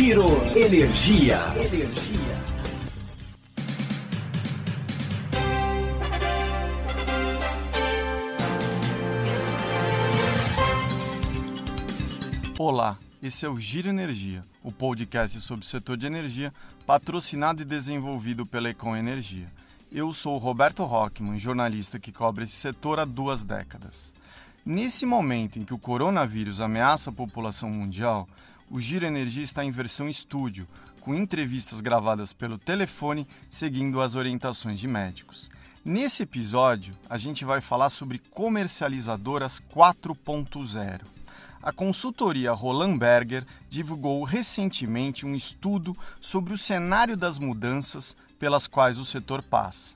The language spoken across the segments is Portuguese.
Giro Energia. Olá, esse é o Giro Energia, o podcast sobre o setor de energia, patrocinado e desenvolvido pela Econ Energia. Eu sou Roberto Rockman, jornalista que cobre esse setor há duas décadas. Nesse momento em que o coronavírus ameaça a população mundial, o Giro Energia está em versão estúdio, com entrevistas gravadas pelo telefone, seguindo as orientações de médicos. Nesse episódio, a gente vai falar sobre comercializadoras 4.0 a consultoria Roland Berger divulgou recentemente um estudo sobre o cenário das mudanças pelas quais o setor passa.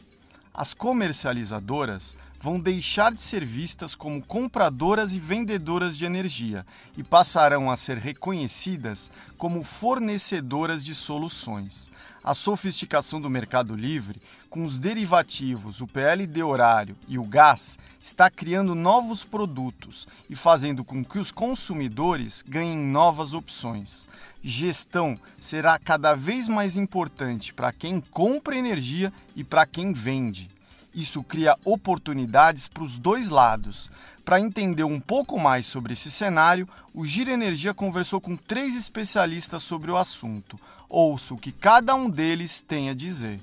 As comercializadoras vão deixar de ser vistas como compradoras e vendedoras de energia e passarão a ser reconhecidas como fornecedoras de soluções. A sofisticação do mercado livre, com os derivativos, o PLD horário e o gás, está criando novos produtos e fazendo com que os consumidores ganhem novas opções. Gestão será cada vez mais importante para quem compra energia e para quem vende. Isso cria oportunidades para os dois lados. Para entender um pouco mais sobre esse cenário, o Gira Energia conversou com três especialistas sobre o assunto. Ouça o que cada um deles tem a dizer.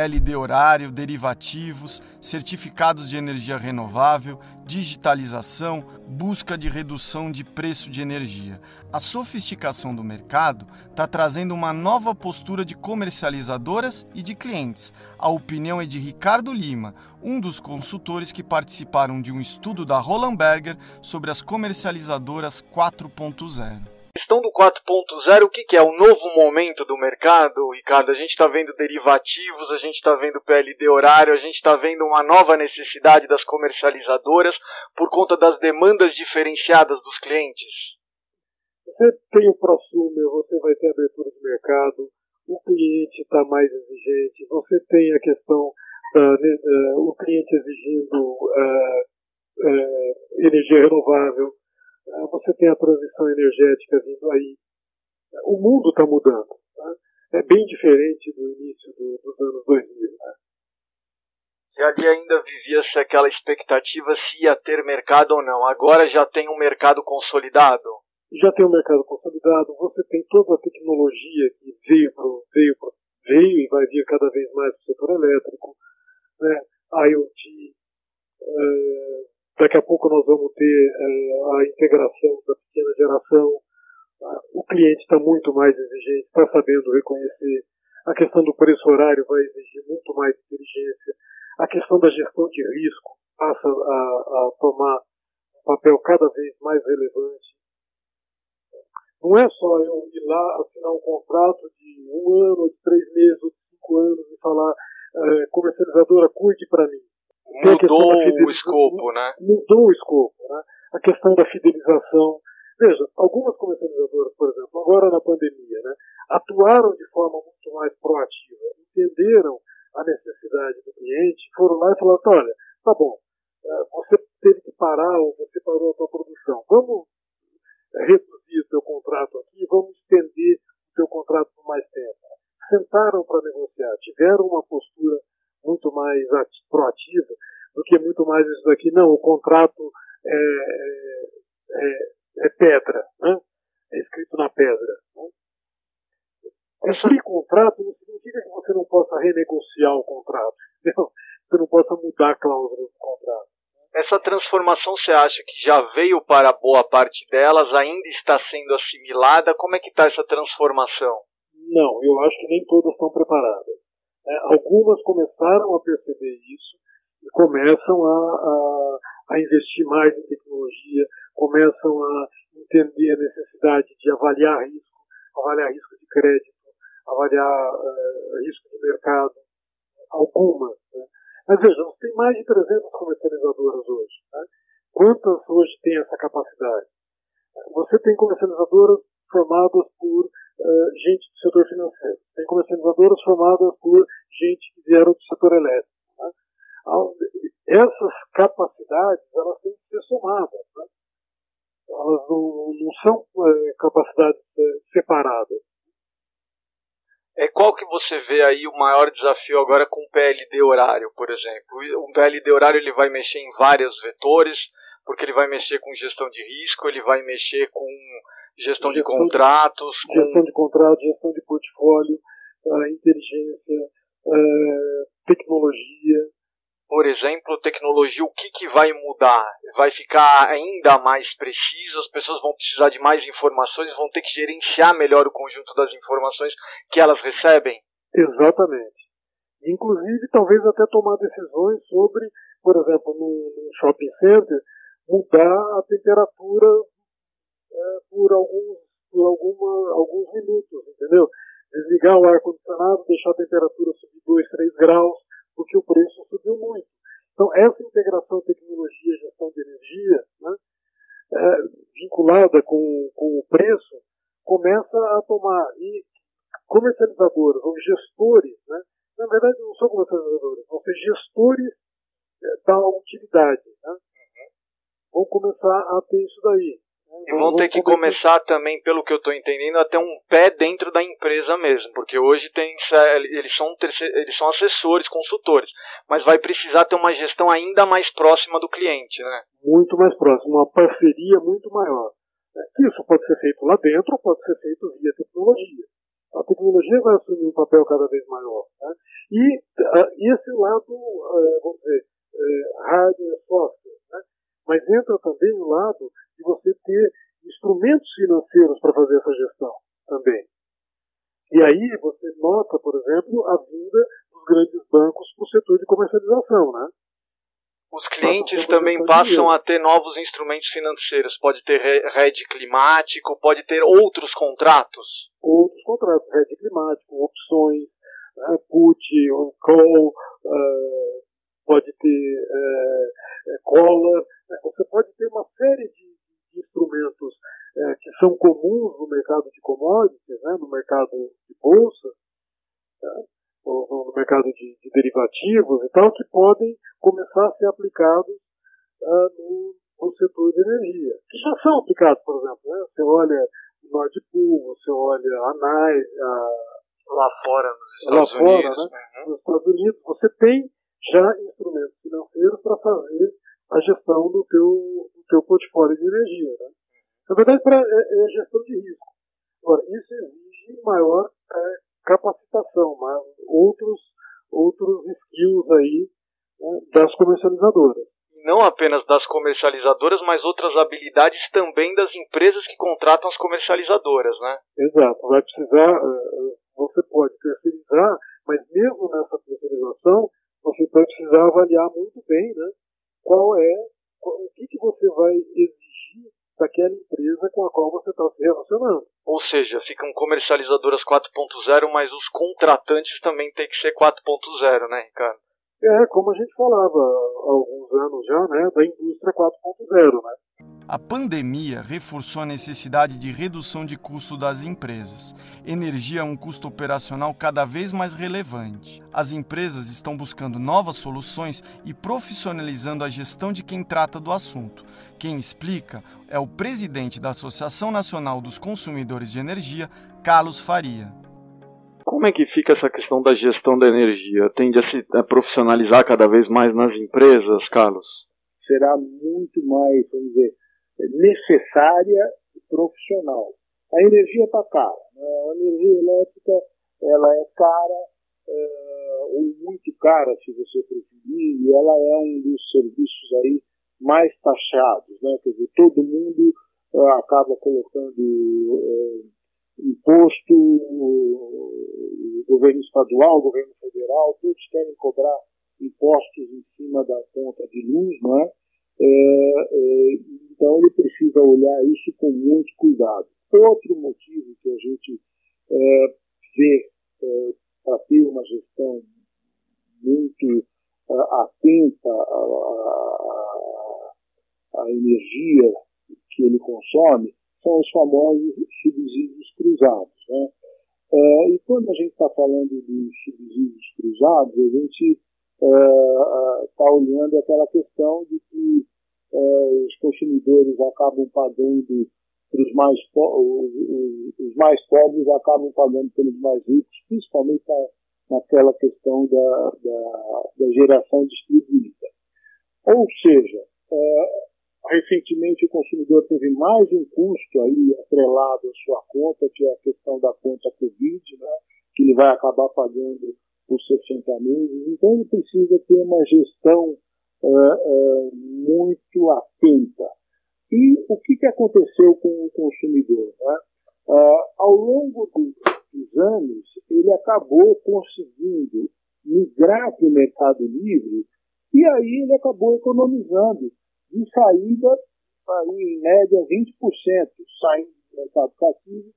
PLD horário, derivativos, certificados de energia renovável, digitalização, busca de redução de preço de energia. A sofisticação do mercado está trazendo uma nova postura de comercializadoras e de clientes. A opinião é de Ricardo Lima, um dos consultores que participaram de um estudo da Roland Berger sobre as comercializadoras 4.0 questão do 4.0, o que, que, é? O novo momento do mercado, Ricardo? A gente está vendo derivativos, a gente está vendo PLD horário, a gente está vendo uma nova necessidade das comercializadoras por conta das demandas diferenciadas dos clientes? Você tem o prosumer, você vai ter abertura de mercado, o cliente está mais exigente, você tem a questão da uh, o cliente exigindo uh, uh, energia renovável, ah, você tem a transição energética vindo aí. O mundo está mudando. Tá? É bem diferente do início do, dos anos 2000. Né? E ali ainda vivia-se aquela expectativa se ia ter mercado ou não. Agora já tem um mercado consolidado? Já tem um mercado consolidado. Você tem toda a tecnologia que veio, pro, veio, pro, veio e vai vir cada vez mais para o setor elétrico. Né? IoT, é, Daqui a pouco nós vamos ter uh, a integração da pequena geração. O cliente está muito mais exigente, está sabendo reconhecer. A questão do preço horário vai exigir muito mais inteligência. A questão da gestão de risco passa a, a tomar um papel cada vez mais relevante. Não é só eu ir lá assinar um contrato de um ano, de três meses, ou de cinco anos e falar, uh, comercializadora, cuide para mim mudou o escopo, né? Mudou o escopo, né? A questão da fidelização. Veja, algumas comercializadoras, por exemplo, agora na pandemia, né, atuaram de forma muito mais proativa, entenderam a necessidade do cliente, foram lá e falaram, olha, tá bom, eh, você teve que parar ou você parou a sua produção, vamos reduzir o seu contrato aqui, vamos estender o seu contrato por mais tempo. Sentaram para negociar, tiveram uma postura muito mais proativa do que muito mais isso daqui. Não, o contrato é, é, é, é pedra, né? é escrito na pedra. Né? Cumprir contrato não significa que você não possa renegociar o contrato, entendeu? você não possa mudar a cláusula do contrato. Essa transformação você acha que já veio para boa parte delas, ainda está sendo assimilada? Como é que está essa transformação? Não, eu acho que nem todas estão preparadas. É, algumas começaram a perceber isso e começam a, a, a, investir mais em tecnologia, começam a entender a necessidade de avaliar risco, avaliar risco de crédito, avaliar uh, risco de mercado, algumas. Né? Mas você tem mais de 300 comercializadoras hoje. Né? Quantas hoje têm essa capacidade? Você tem comercializadoras formadas por uh, gente do setor financeiro, tem comercializadoras formadas por gente que vieram do setor elétrico. Né? Essas capacidades elas têm que ser somadas. Né? Elas não, não são uh, capacidades uh, separadas. É, qual que você vê aí o maior desafio agora com o PLD horário, por exemplo? O PLD horário ele vai mexer em vários vetores, porque ele vai mexer com gestão de risco, ele vai mexer com gestão, gestão de contratos, de, com... gestão de contratos, gestão de portfólio, uh, inteligência, uh, tecnologia. Por exemplo, tecnologia, o que, que vai mudar? Vai ficar ainda mais preciso, as pessoas vão precisar de mais informações, vão ter que gerenciar melhor o conjunto das informações que elas recebem? Exatamente. Inclusive, talvez até tomar decisões sobre, por exemplo, no shopping center, mudar a temperatura é, por, alguns, por alguma, alguns minutos, entendeu? Desligar o ar-condicionado, deixar a temperatura subir 2, 3 graus, porque o preço subiu muito. Então, essa integração tecnologia e gestão de energia, né, é, vinculada com, com o preço, começa a tomar. E comercializadoras ou gestores, né, na verdade não são comercializadores, vão ser gestores é, da utilidade. Né, vão começar a ter isso daí. E vão ter que começar também, pelo que eu estou entendendo, a ter um pé dentro da empresa mesmo, porque hoje tem, eles, são, eles são assessores, consultores, mas vai precisar ter uma gestão ainda mais próxima do cliente, né? Muito mais próxima, uma parceria muito maior. Isso pode ser feito lá dentro pode ser feito via tecnologia. A tecnologia vai assumir um papel cada vez maior. Né? E uh, esse lado, uh, vamos dizer, uh, hardware, software, né? Entra também o lado de você ter instrumentos financeiros para fazer essa gestão também. E aí você nota, por exemplo, a vinda dos grandes bancos para o setor de comercialização, né? Os clientes também passam a ter novos instrumentos financeiros. Pode ter RED climático, pode ter outros contratos. Outros contratos, RED climático, opções, uh, put, on call, uh, pode ter uh, collar. Você pode ter uma série de instrumentos é, que são comuns no mercado de commodities, né, no mercado de bolsa, né, ou no mercado de, de, derivativos e tal, que podem começar a ser aplicados uh, no, no, setor de energia, que já são aplicados, por exemplo. Né, você olha Nord Pool, você olha a NAI, lá fora nos Estados Unidos, né, uhum. nos Estados Unidos, você tem já instrumentos financeiros para fazer a gestão do teu, do teu portfólio de energia. Né? Na verdade, pra, é, é gestão de risco. Agora, isso exige maior é, capacitação, mas outros, outros skills aí né, das comercializadoras. Não apenas das comercializadoras, mas outras habilidades também das empresas que contratam as comercializadoras, né? Exato. Vai precisar, é, você pode terceirizar, mas mesmo nessa terceirização, você vai precisar avaliar muito bem, né? qual é, o que, que você vai exigir daquela empresa com a qual você está se relacionando. Ou seja, ficam comercializadoras 4.0, mas os contratantes também têm que ser 4.0, né, Ricardo? É, como a gente falava há alguns anos já, né, da indústria 4.0, né? A pandemia reforçou a necessidade de redução de custo das empresas. Energia é um custo operacional cada vez mais relevante. As empresas estão buscando novas soluções e profissionalizando a gestão de quem trata do assunto. Quem explica é o presidente da Associação Nacional dos Consumidores de Energia, Carlos Faria. Como é que fica essa questão da gestão da energia? Tende a se a profissionalizar cada vez mais nas empresas, Carlos? Será muito mais, vamos dizer, necessária e profissional. A energia está cara. Né? A energia elétrica ela é cara, é, ou muito cara, se você preferir, e ela é um dos serviços aí mais taxados. Né? Quer dizer, todo mundo é, acaba colocando é, imposto, o governo estadual, o governo federal, todos querem cobrar impostos em cima da conta de luz, não é? É, é, então ele precisa olhar isso com muito cuidado. Outro motivo que a gente é, vê é, para ter uma gestão muito é, atenta à, à energia que ele consome são os famosos subsídios cruzados. Né? É, e quando a gente está falando de subsídios cruzados, a gente está é, é olhando aquela questão de que é, os consumidores acabam pagando os mais, os, os, mais pobres acabam pagando pelos mais ricos, principalmente na, naquela questão da, da, da, geração distribuída. Ou seja, é, recentemente o consumidor teve mais um custo aí atrelado à sua conta, que é a questão da conta Covid, né, que ele vai acabar pagando por 60 meses. Então ele precisa ter uma gestão é, é, muito atenta e o que, que aconteceu com o consumidor? Né? Uh, ao longo do, dos anos, ele acabou conseguindo migrar para o mercado livre e aí ele acabou economizando de saída, aí, em média, 20% saindo do mercado cativo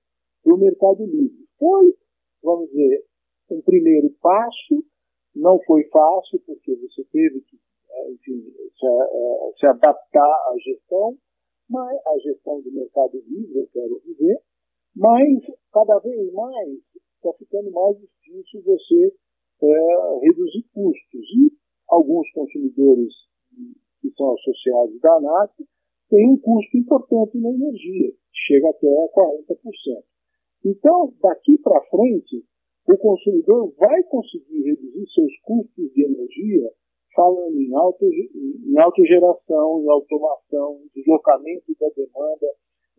para o mercado livre. Foi, vamos dizer, um primeiro passo, não foi fácil, porque você teve que enfim, se, se adaptar à gestão, mas a gestão do mercado livre, eu quero dizer, mas cada vez mais está ficando mais difícil você é, reduzir custos. E alguns consumidores que são associados da ANAC têm um custo importante na energia, chega até 40%. Então, daqui para frente, o consumidor vai conseguir reduzir seus custos de energia falando em, auto, em autogeração, em automação, deslocamento da demanda,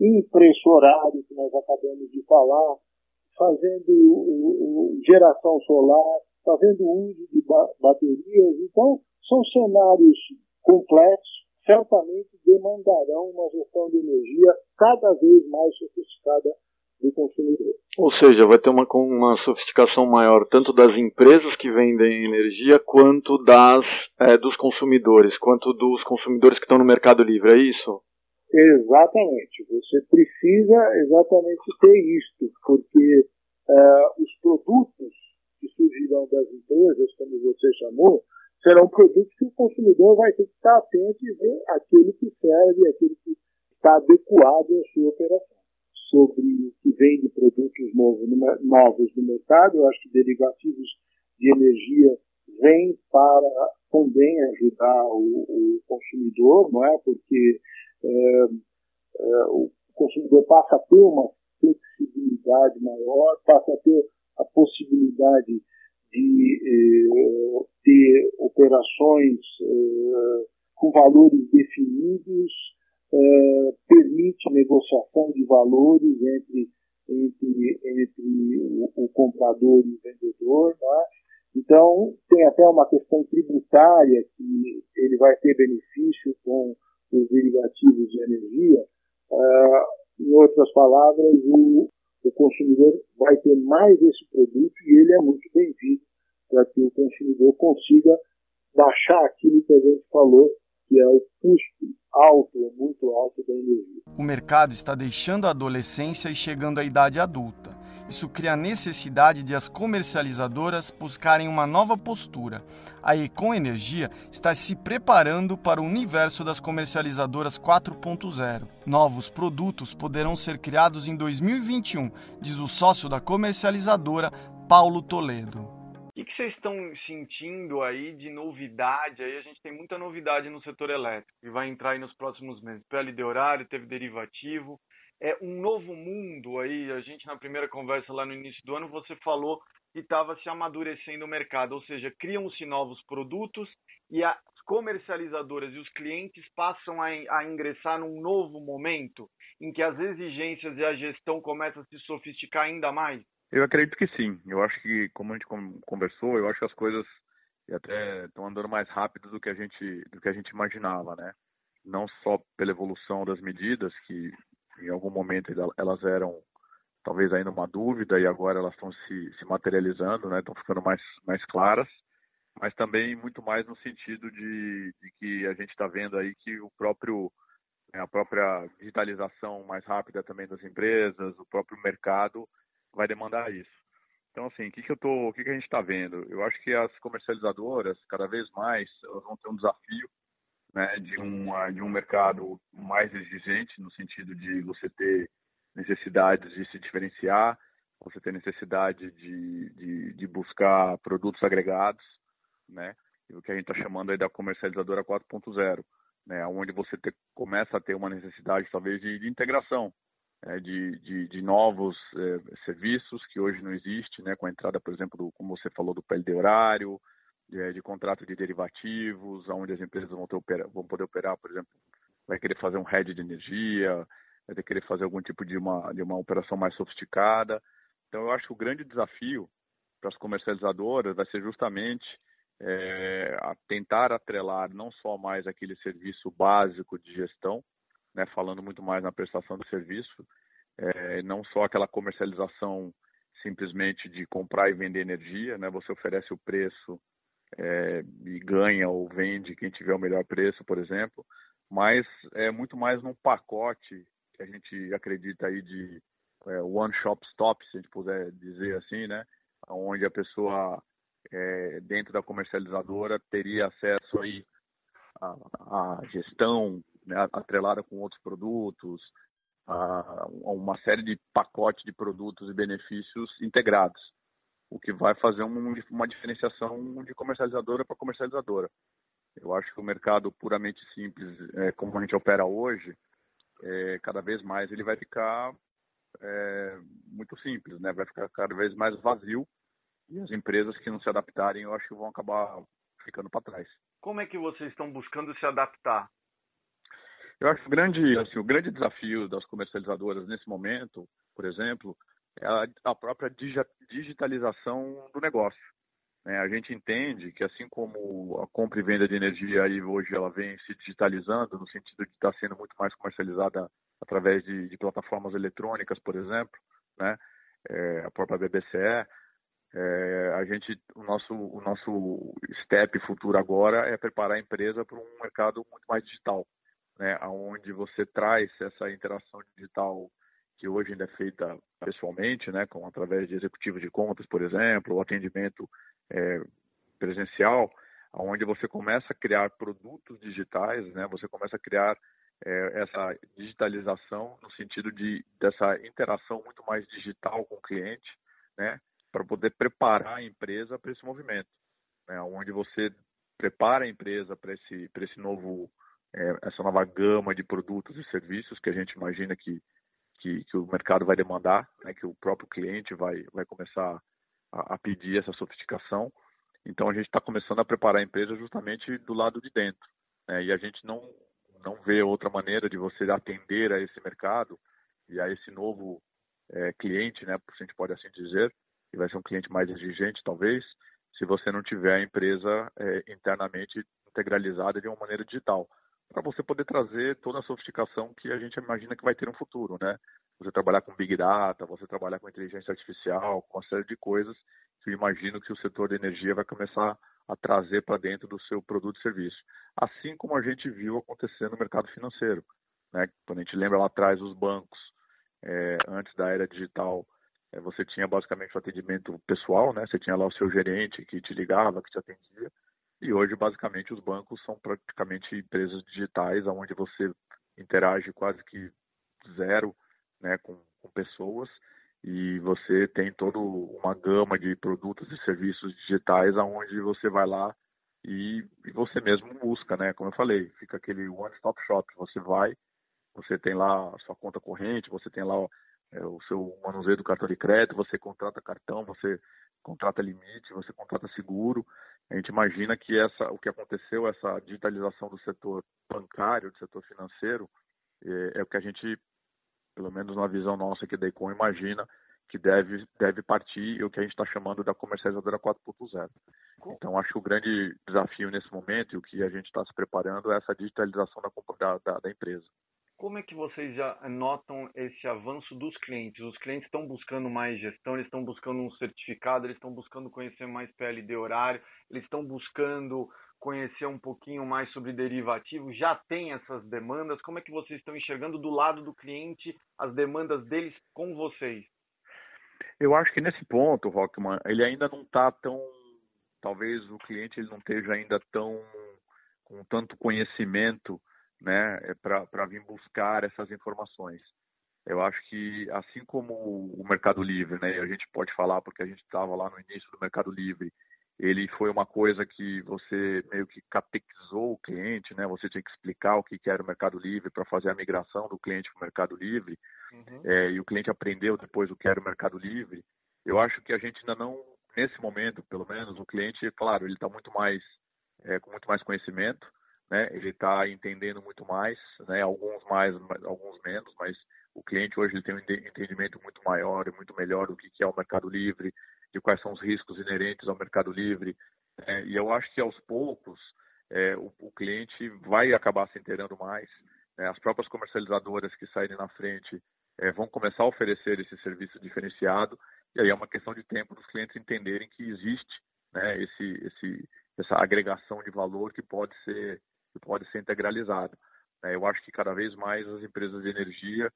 em preço horário, que nós acabamos de falar, fazendo geração solar, fazendo uso de ba baterias. Então, são cenários complexos, certamente demandarão uma gestão de energia cada vez mais sofisticada do consumidor. Ou seja, vai ter uma, uma sofisticação maior tanto das empresas que vendem energia quanto das é, dos consumidores, quanto dos consumidores que estão no mercado livre, é isso? Exatamente. Você precisa exatamente ter isto, porque uh, os produtos que surgirão das empresas, como você chamou, serão produtos que o consumidor vai ter que estar atento e ver aquele que serve, aquele que está adequado à sua operação sobre o que vem de produtos novos no mercado. Eu acho que derivativos de energia vêm para também ajudar o, o consumidor, não é? Porque é, é, o consumidor passa a ter uma flexibilidade maior, passa a ter a possibilidade de é, ter operações é, com valores definidos é, permite negociação de valores entre, entre, entre o, o comprador e o vendedor. É? Então, tem até uma questão tributária que ele vai ter benefício com os derivativos de energia. Uh, em outras palavras, o, o consumidor vai ter mais esse produto e ele é muito bem-vindo para que o consumidor consiga baixar aquilo que a gente falou que é o custo alto, muito alto da energia. O mercado está deixando a adolescência e chegando à idade adulta. Isso cria a necessidade de as comercializadoras buscarem uma nova postura. A Econ Energia está se preparando para o universo das comercializadoras 4.0. Novos produtos poderão ser criados em 2021, diz o sócio da comercializadora, Paulo Toledo. O que, que vocês estão sentindo aí de novidade? Aí a gente tem muita novidade no setor elétrico que vai entrar aí nos próximos meses. PLD horário, teve derivativo. É um novo mundo aí. A gente na primeira conversa lá no início do ano você falou que estava se amadurecendo o mercado, ou seja, criam-se novos produtos e as comercializadoras e os clientes passam a, a ingressar num novo momento em que as exigências e a gestão começam a se sofisticar ainda mais. Eu acredito que sim. Eu acho que, como a gente conversou, eu acho que as coisas até estão andando mais rápido do que a gente do que a gente imaginava, né? Não só pela evolução das medidas que em algum momento elas eram talvez ainda uma dúvida e agora elas estão se, se materializando, né? Estão ficando mais mais claras, mas também muito mais no sentido de, de que a gente está vendo aí que o próprio né, a própria digitalização mais rápida também das empresas, o próprio mercado vai demandar isso. Então, assim, o que, que eu tô, o que, que a gente está vendo? Eu acho que as comercializadoras, cada vez mais, elas vão ter um desafio né, de, um, de um mercado mais exigente, no sentido de você ter necessidades de se diferenciar, você tem necessidade de, de, de buscar produtos agregados, né? o que a gente está chamando aí da comercializadora 4.0, né? Onde você começa a ter uma necessidade talvez de, de integração, de, de, de, novos é, serviços que hoje não existe, né? Com a entrada, por exemplo, do, como você falou, do PLD horário, de, de contrato de derivativos, onde as empresas vão, vão poder operar, por exemplo, vai querer fazer um hedge de energia, vai querer fazer algum tipo de uma, de uma operação mais sofisticada. Então, eu acho que o grande desafio para as comercializadoras vai ser justamente é, tentar atrelar não só mais aquele serviço básico de gestão, né, falando muito mais na prestação de serviço, é, não só aquela comercialização simplesmente de comprar e vender energia, né, você oferece o preço é, e ganha ou vende quem tiver o melhor preço, por exemplo, mas é muito mais num pacote que a gente acredita aí de é, one shop stop, se a gente puder dizer assim, né? Onde a pessoa é, dentro da comercializadora teria acesso aí à, gestão né, com outros produtos, a, uma série de pacotes de produtos e benefícios integrados, o que vai fazer um, uma diferenciação de comercializadora para comercializadora. Eu acho que o mercado puramente simples, é, como a gente opera hoje, é, cada vez mais ele vai ficar é, muito simples, né? Vai ficar cada vez mais vazio e as empresas que não se adaptarem, eu acho que vão acabar ficando para trás. Como é que vocês estão buscando se adaptar? Eu acho que o grande, assim, o grande desafio das comercializadoras nesse momento, por exemplo, é a, a própria digitalização do negócio. É, a gente entende que assim como a compra e venda de energia aí hoje ela vem se digitalizando no sentido de estar tá sendo muito mais comercializada através de, de plataformas eletrônicas, por exemplo, né? É, a própria BBCE, é, a gente, o nosso, o nosso step futuro agora é preparar a empresa para um mercado muito mais digital, né? Onde você traz essa interação digital que hoje ainda é feita pessoalmente, né? Com através de executivos de contas, por exemplo, o atendimento é, presencial, onde você começa a criar produtos digitais, né? Você começa a criar é, essa digitalização no sentido de dessa interação muito mais digital com o cliente, né? para poder preparar a empresa para esse movimento, né, onde você prepara a empresa para esse, para esse novo, é, essa nova gama de produtos e serviços que a gente imagina que, que, que o mercado vai demandar, né, que o próprio cliente vai, vai começar a, a pedir essa sofisticação. Então a gente está começando a preparar a empresa justamente do lado de dentro, né, e a gente não não vê outra maneira de você atender a esse mercado e a esse novo é, cliente, né, se a gente pode assim dizer, e vai ser um cliente mais exigente, talvez, se você não tiver a empresa é, internamente integralizada de uma maneira digital, para você poder trazer toda a sofisticação que a gente imagina que vai ter no futuro, né? Você trabalhar com Big Data, você trabalhar com inteligência artificial, com uma série de coisas que eu imagino que o setor de energia vai começar a trazer para dentro do seu produto e serviço. Assim como a gente viu acontecer no mercado financeiro. Né? Quando a gente lembra lá atrás, os bancos, é, antes da era digital, é, você tinha basicamente o atendimento pessoal, né? Você tinha lá o seu gerente que te ligava, que te atendia. E hoje, basicamente, os bancos são praticamente empresas digitais, onde você interage quase que zero né, com, com pessoas e você tem toda uma gama de produtos e serviços digitais aonde você vai lá e, e, você mesmo busca, né? Como eu falei, fica aquele one-stop shop. Você vai, você tem lá a sua conta corrente, você tem lá é, o seu manuseio do cartão de crédito, você contrata cartão, você contrata limite, você contrata seguro. A gente imagina que essa, o que aconteceu, essa digitalização do setor bancário, do setor financeiro, é, é o que a gente, pelo menos na visão nossa aqui da Econ, imagina que deve, deve partir o que a gente está chamando da comercializadora 4.0. Então, acho que o grande desafio nesse momento e o que a gente está se preparando é essa digitalização da, da, da empresa. Como é que vocês já notam esse avanço dos clientes? Os clientes estão buscando mais gestão, eles estão buscando um certificado, eles estão buscando conhecer mais PLD horário, eles estão buscando conhecer um pouquinho mais sobre derivativos, já tem essas demandas? Como é que vocês estão enxergando do lado do cliente as demandas deles com vocês? Eu acho que nesse ponto, Rockman, ele ainda não está tão. Talvez o cliente ele não esteja ainda tão com tanto conhecimento né, é para vir buscar essas informações. Eu acho que assim como o Mercado Livre, né, a gente pode falar porque a gente estava lá no início do Mercado Livre, ele foi uma coisa que você meio que catequizou o cliente, né? Você tinha que explicar o que era o Mercado Livre para fazer a migração do cliente para o Mercado Livre, uhum. é, e o cliente aprendeu depois o que era o Mercado Livre. Eu acho que a gente ainda não, nesse momento, pelo menos, o cliente, claro, ele está muito mais é, com muito mais conhecimento, né? Ele está entendendo muito mais, né? Alguns mais, alguns menos, mas o cliente hoje tem um entendimento muito maior e muito melhor do que é o Mercado Livre, de quais são os riscos inerentes ao Mercado Livre. É, e eu acho que aos poucos é, o, o, cliente vai acabar se inteirando mais. Né? As próprias comercializadoras que saírem na frente é, vão começar a oferecer esse serviço diferenciado. E aí é uma questão de tempo dos clientes entenderem que existe né, esse, esse, essa agregação de valor que pode ser, que pode ser integralizado. É, eu acho que cada vez mais as empresas de energia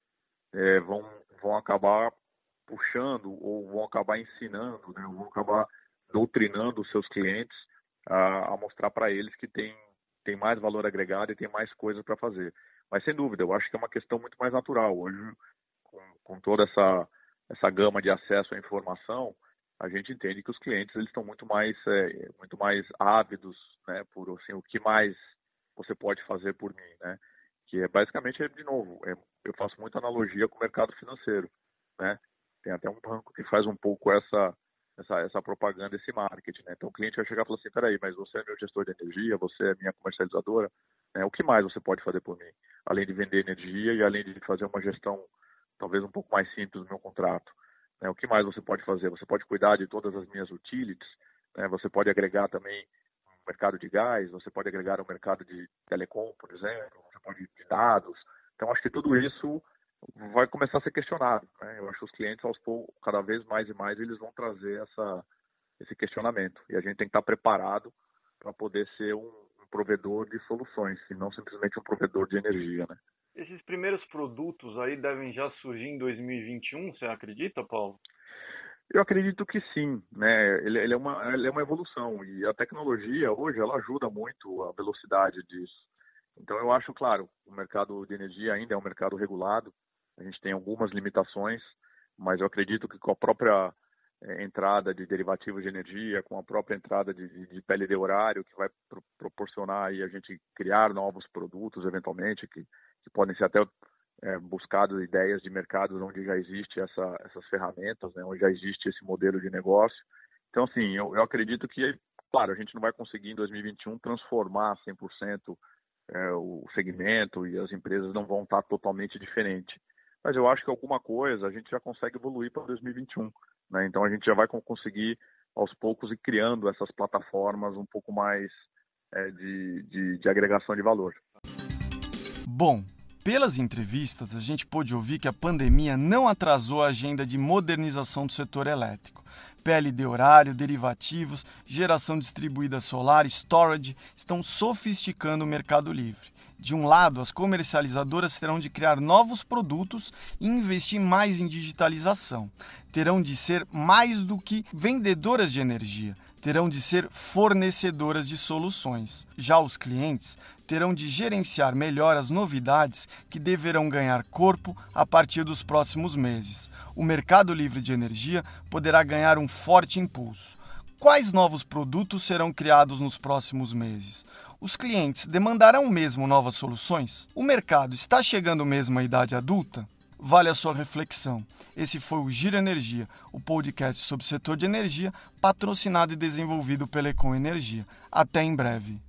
é, vão, vão acabar puxando ou vão acabar ensinando, né, vão acabar doutrinando os seus clientes a, a mostrar para eles que tem, tem mais valor agregado e tem mais coisas para fazer. Mas sem dúvida, eu acho que é uma questão muito mais natural. Hoje, com, com toda essa, essa gama de acesso à informação, a gente entende que os clientes eles estão muito mais é, muito mais ávidos né por assim o que mais você pode fazer por mim né que é basicamente de novo é, eu faço muita analogia com o mercado financeiro né tem até um banco que faz um pouco essa essa, essa propaganda esse marketing né então o cliente vai chegar e falar assim peraí mas você é meu gestor de energia você é minha comercializadora né? o que mais você pode fazer por mim além de vender energia e além de fazer uma gestão talvez um pouco mais simples do meu contrato né? O que mais você pode fazer? Você pode cuidar de todas as minhas utilities, né? você pode agregar também mercado de gás, você pode agregar o mercado de telecom, por exemplo, você pode de dados. Então, acho que tudo isso vai começar a ser questionado. Né? Eu acho que os clientes, aos poucos, cada vez mais e mais, eles vão trazer essa, esse questionamento. E a gente tem que estar preparado para poder ser um, um provedor de soluções, e não simplesmente um provedor de energia. Né? Esses primeiros produtos aí devem já surgir em 2021, você acredita, Paulo? Eu acredito que sim, né? Ele, ele, é uma, ele é uma evolução e a tecnologia hoje ela ajuda muito a velocidade disso. Então eu acho, claro, o mercado de energia ainda é um mercado regulado. A gente tem algumas limitações, mas eu acredito que com a própria é, entrada de derivativos de energia, com a própria entrada de, de, de PLD horário, que vai pro, proporcionar aí a gente criar novos produtos eventualmente, que que podem ser até é, buscado ideias de mercados onde já existe essa, essas ferramentas, né, onde já existe esse modelo de negócio. Então, assim, eu, eu acredito que, claro, a gente não vai conseguir em 2021 transformar 100% é, o segmento e as empresas não vão estar totalmente diferentes. Mas eu acho que alguma coisa a gente já consegue evoluir para 2021. Né? Então, a gente já vai conseguir, aos poucos, ir criando essas plataformas um pouco mais é, de, de, de agregação de valor. Bom, pelas entrevistas, a gente pôde ouvir que a pandemia não atrasou a agenda de modernização do setor elétrico. PLD horário, derivativos, geração distribuída solar, storage estão sofisticando o mercado livre. De um lado, as comercializadoras terão de criar novos produtos e investir mais em digitalização. Terão de ser mais do que vendedoras de energia, terão de ser fornecedoras de soluções. Já os clientes terão de gerenciar melhor as novidades que deverão ganhar corpo a partir dos próximos meses. O mercado livre de energia poderá ganhar um forte impulso. Quais novos produtos serão criados nos próximos meses? Os clientes demandarão mesmo novas soluções? O mercado está chegando mesmo à idade adulta? Vale a sua reflexão. Esse foi o Giro Energia, o podcast sobre o setor de energia, patrocinado e desenvolvido pela Econ Energia. Até em breve.